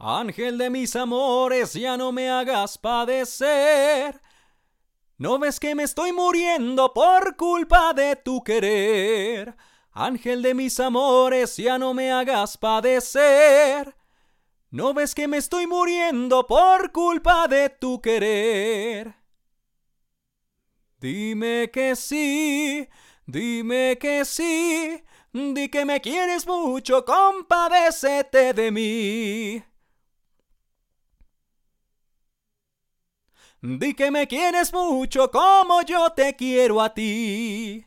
Ángel de mis amores, ya no me hagas padecer. ¿No ves que me estoy muriendo por culpa de tu querer? Ángel de mis amores, ya no me hagas padecer. ¿No ves que me estoy muriendo por culpa de tu querer? Dime que sí, dime que sí, di que me quieres mucho, compadécete de mí. Di que me quieres mucho como yo te quiero a ti.